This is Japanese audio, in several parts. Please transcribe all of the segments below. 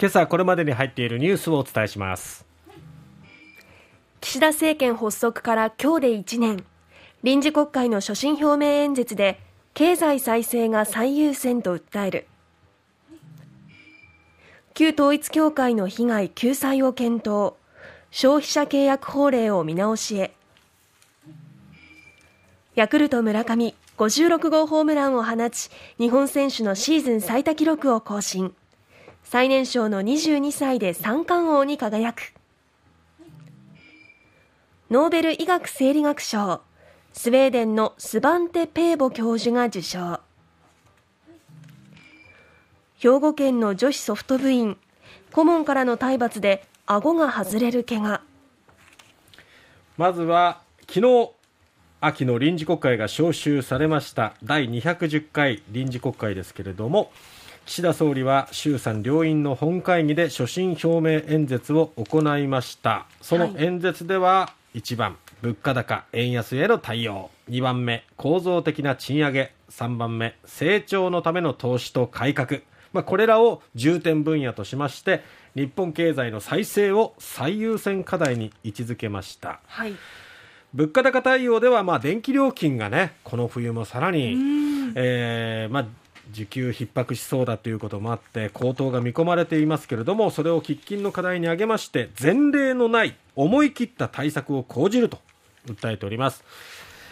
今朝これまでに入っているニュースをお伝えします。岸田政権発足から今日で1年。臨時国会の所信表明演説で経済再生が最優先と訴える。旧統一教会の被害救済を検討。消費者契約法令を見直しへ。ヤクルト村上56号ホームランを放ち日本選手のシーズン最多記録を更新。最年少の22歳で三冠王に輝く。ノーベル医学生理学賞。スウェーデンのスバンテ・ペーボ教授が受賞。兵庫県の女子ソフト部員。顧問からの体罰で顎が外れる怪我。まずは昨日秋の臨時国会が召集されました。第210回臨時国会ですけれども岸田総理は衆参両院の本会議で所信表明演説を行いました。その演説では1番、物価高円安への対応。2番目構造的な賃上げ。3番目成長のための投資と改革。まあ、これらを重点分野としまして日本経済の再生を最優先課題に位置づけました、はい、物価高対応ではまあ電気料金がねこの冬もさらに、えーまあ、需給逼迫しそうだということもあって高騰が見込まれていますけれどもそれを喫緊の課題に挙げまして前例のない思い切った対策を講じると訴えております。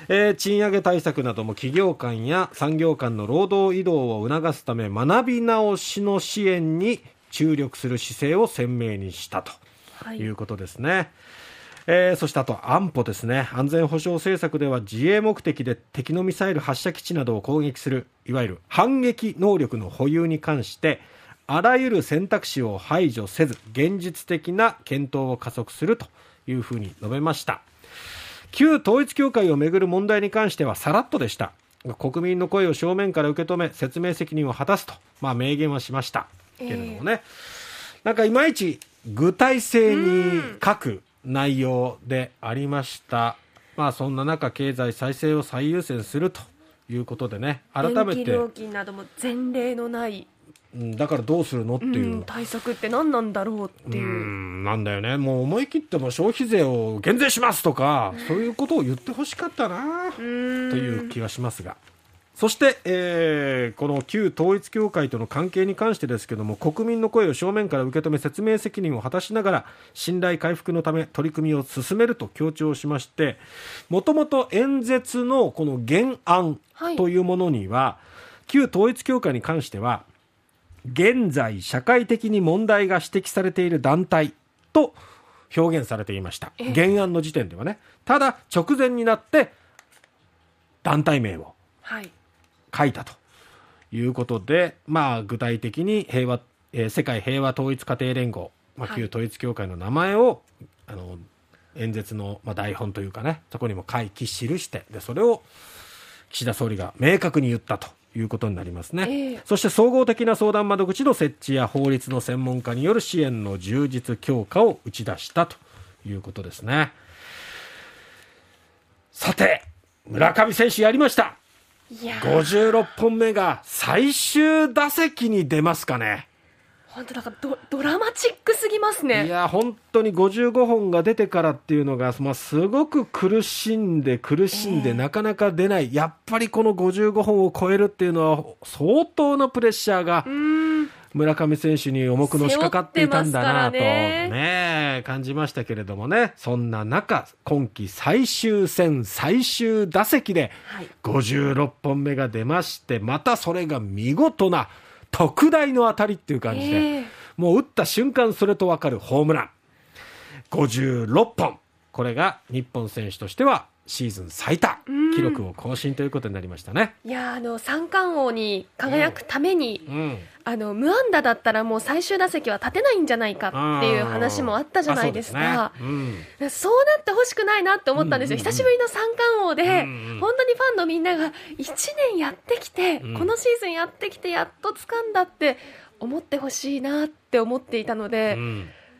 えー、賃上げ対策なども企業間や産業間の労働移動を促すため学び直しの支援に注力する姿勢を鮮明にしたということですね。はいえー、そしてあと安保ですね。安全保障政策では自衛目的で敵のミサイル発射基地などを攻撃するいわゆる反撃能力の保有に関してあらゆる選択肢を排除せず現実的な検討を加速するというふうに述べました。旧統一教会をめぐる問題に関してはさらっとでした。国民の声を正面から受け止め説明責任を果たすと、まあ、明言はしました。けれどもね、えー、なんかいまいち具体性に書く内容でありました。まあそんな中経済再生を最優先するということでね。改めて。料金なども前例のない。だからどうするのっていう、うん、対策って何なんだろうっていう。うなんだよね。もう思い切っても消費税を減税しますとか、そういうことを言ってほしかったなという気がしますが。そして、えー、この旧統一教会との関係に関してですけれども国民の声を正面から受け止め説明責任を果たしながら信頼回復のため取り組みを進めると強調しましてもともと演説のこの原案というものには、はい、旧統一教会に関しては現在社会的に問題が指摘されている団体と表現されていました。原案の時点ではね。ただ直前になって団体名を、はい書いたということで、まあ、具体的に平和、えー、世界平和統一家庭連合、まあ、旧統一教会の名前を、はい、あの演説の、まあ、台本というかねそこにも書き記してでそれを岸田総理が明確に言ったということになりますね、えー、そして総合的な相談窓口の設置や法律の専門家による支援の充実強化を打ち出したということですね。さて村上選手やりました56本目が最終打席に出ますかね。本当だからドドラマチックすぎますね。いや本当に55本が出てからっていうのが、まあ、すごく苦しんで苦しんで、なかなか出ない、やっぱりこの55本を超えるっていうのは相当なプレッシャーが村上選手に重くのしかかっていたんだなと。ね、ね、感じましたけれどもね。そんな中今季最終戦最終打席で56本目が出ましてまたそれが見事な特大の当たりっていう感じで、えー、もう打った瞬間それと分かるホームラン。56本。これが日本選手としてはシーズン最多記録を更新ということになりましたね。いやあの三冠王に輝くために、うん。うん、あの無安打だったらもう最終打席は立てないんじゃないかっていう話もあったじゃないですか。そう、ね。うん、そうなってほしくないなって思ったんですよ。久しぶりの三冠王で、本当にファンのみんなが1年やってきて、このシーズンやってきてやっと掴んだって思ってほしいなって思っていたので。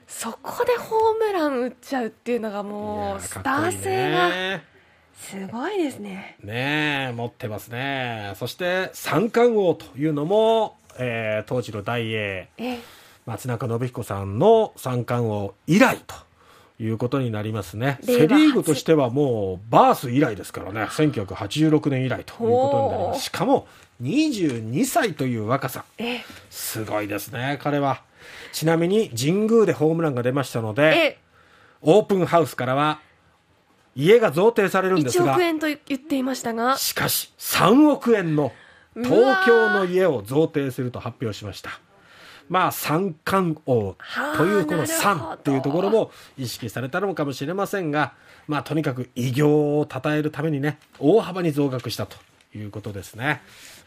そこでホームラン打っちゃうっていうのがもうスター性がすごいですね。ね持ってますね。そして三冠王というのも、えー、当時の大英。松中信彦さんの三冠王以来ということになりますね。セ・リーグとしてはもうバース以来ですからね、1986年以来ということになります。しかも22歳という若さ。すごいですね、彼は。ちなみに神宮でホームランが出ましたので、オープンハウスからは家が贈呈されるんですが1億円と言っていましたが。しかし3億円の東京の家を贈呈すると発表しました。まあ三冠王というこの3というところも意識されたのかもしれませんがまあとにかく偉業を称えるためにね大幅に増額したということですね。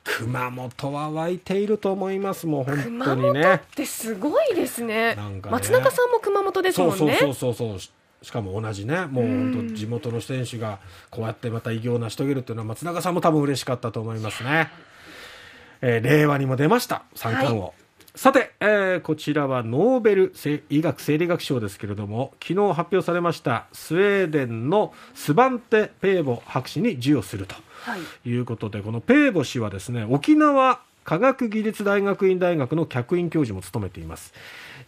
熊本は湧いていると思いますもう本当にね。ってすごいですね、ね、松中さんも熊本ですもんね。そうそうそうそうしかも同じねもう本当地元の選手がこうやってまた偉業を成し遂げるというのは松中さんも多分嬉しかったと思いますね、えー、令和にも出ました三冠王、はい。さて、えー、こちらはノーベル医学生理学賞ですけれども昨日発表されましたスウェーデンのスバンテ・ペーボ博士に授与するとい。うことで、はい、このペーボ氏はですね沖縄科学技術大学院大学の客員教授も務めています。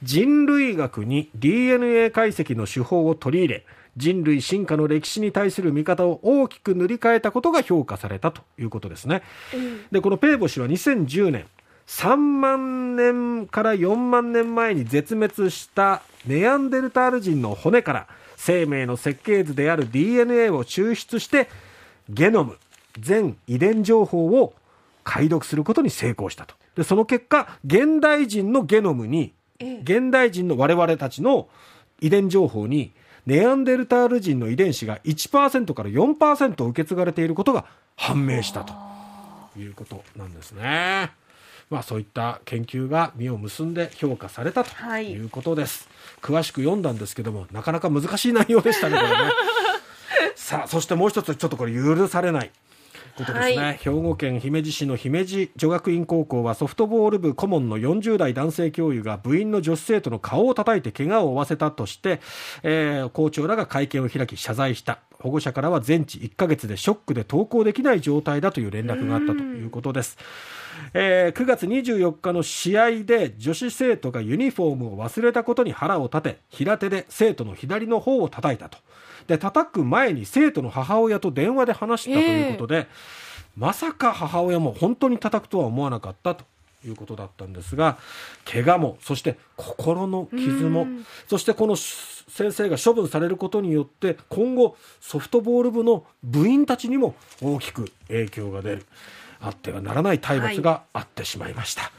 人類学に DNA 解析の手法を取り入れ人類進化の歴史に対する見方を大きく塗り替えたことが評価されたということですね、うん、でこのペーボ氏は2010年3万年から4万年前に絶滅したネアンデルタール人の骨から生命の設計図である DNA を抽出してゲノム全遺伝情報を解読することに成功したと。でその結果現代人のゲノムに現代人の我々たちの遺伝情報にネアンデルタール人の遺伝子が1%から4%受け継がれていることが判明したと。いうことなんですね。まあ、そういった研究が実を結んで評価されたと。い。うことです、はい、詳しく読んだんですけどもなかなか難しい内容でしたねこれね。さあそしてもう一つちょっとこれ許されないことですね、はい、兵庫県姫路市の姫路女学院高校はソフトボール部顧問の40代男性教諭が部員の女子生徒の顔を叩いて怪我を負わせたとして、えー、校長らが会見を開き謝罪した保護者からは全治1ヶ月でショックで登校できない状態だという連絡があったということです。えー、9月24日の試合で女子生徒がユニフォームを忘れたことに腹を立て平手で生徒の左の方を叩いたと。で叩く前に生徒の母親と電話で話したということで、えー、まさか母親も本当に叩くとは思わなかったということだったんですが怪我もそして心の傷もそしてこの先生が処分されることによって今後ソフトボール部の部員たちにも大きく影響が出る。あってはならない体罰があってしまいました。はい